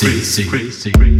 Crazy. crazy, crazy,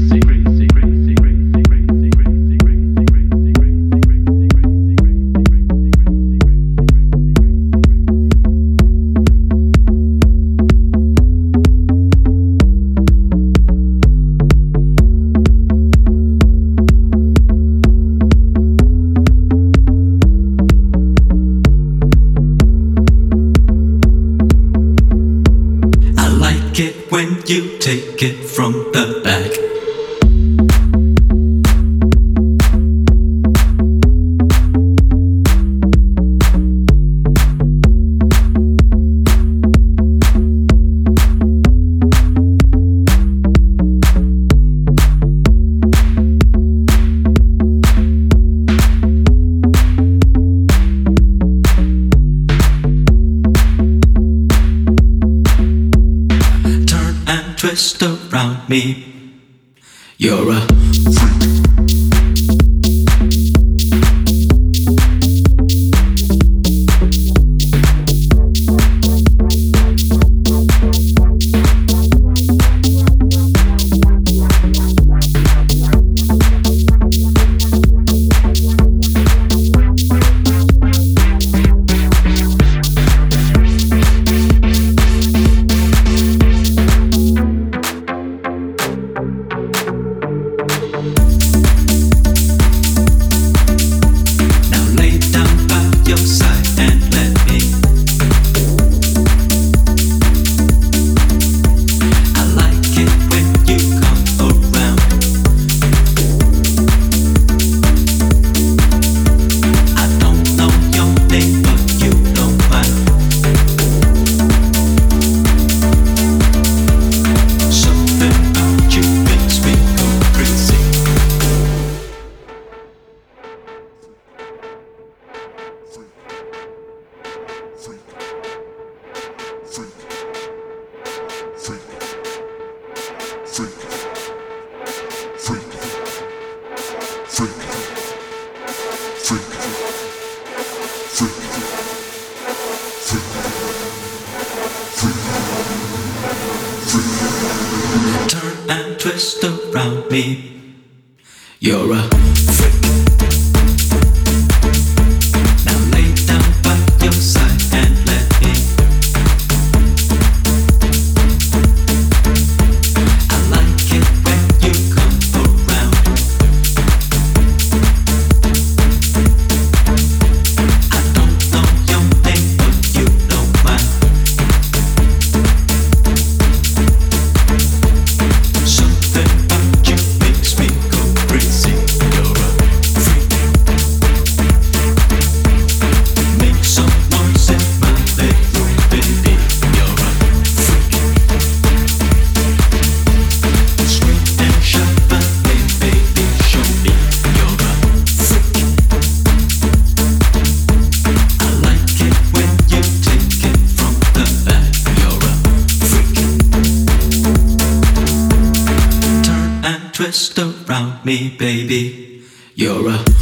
me, baby. You're a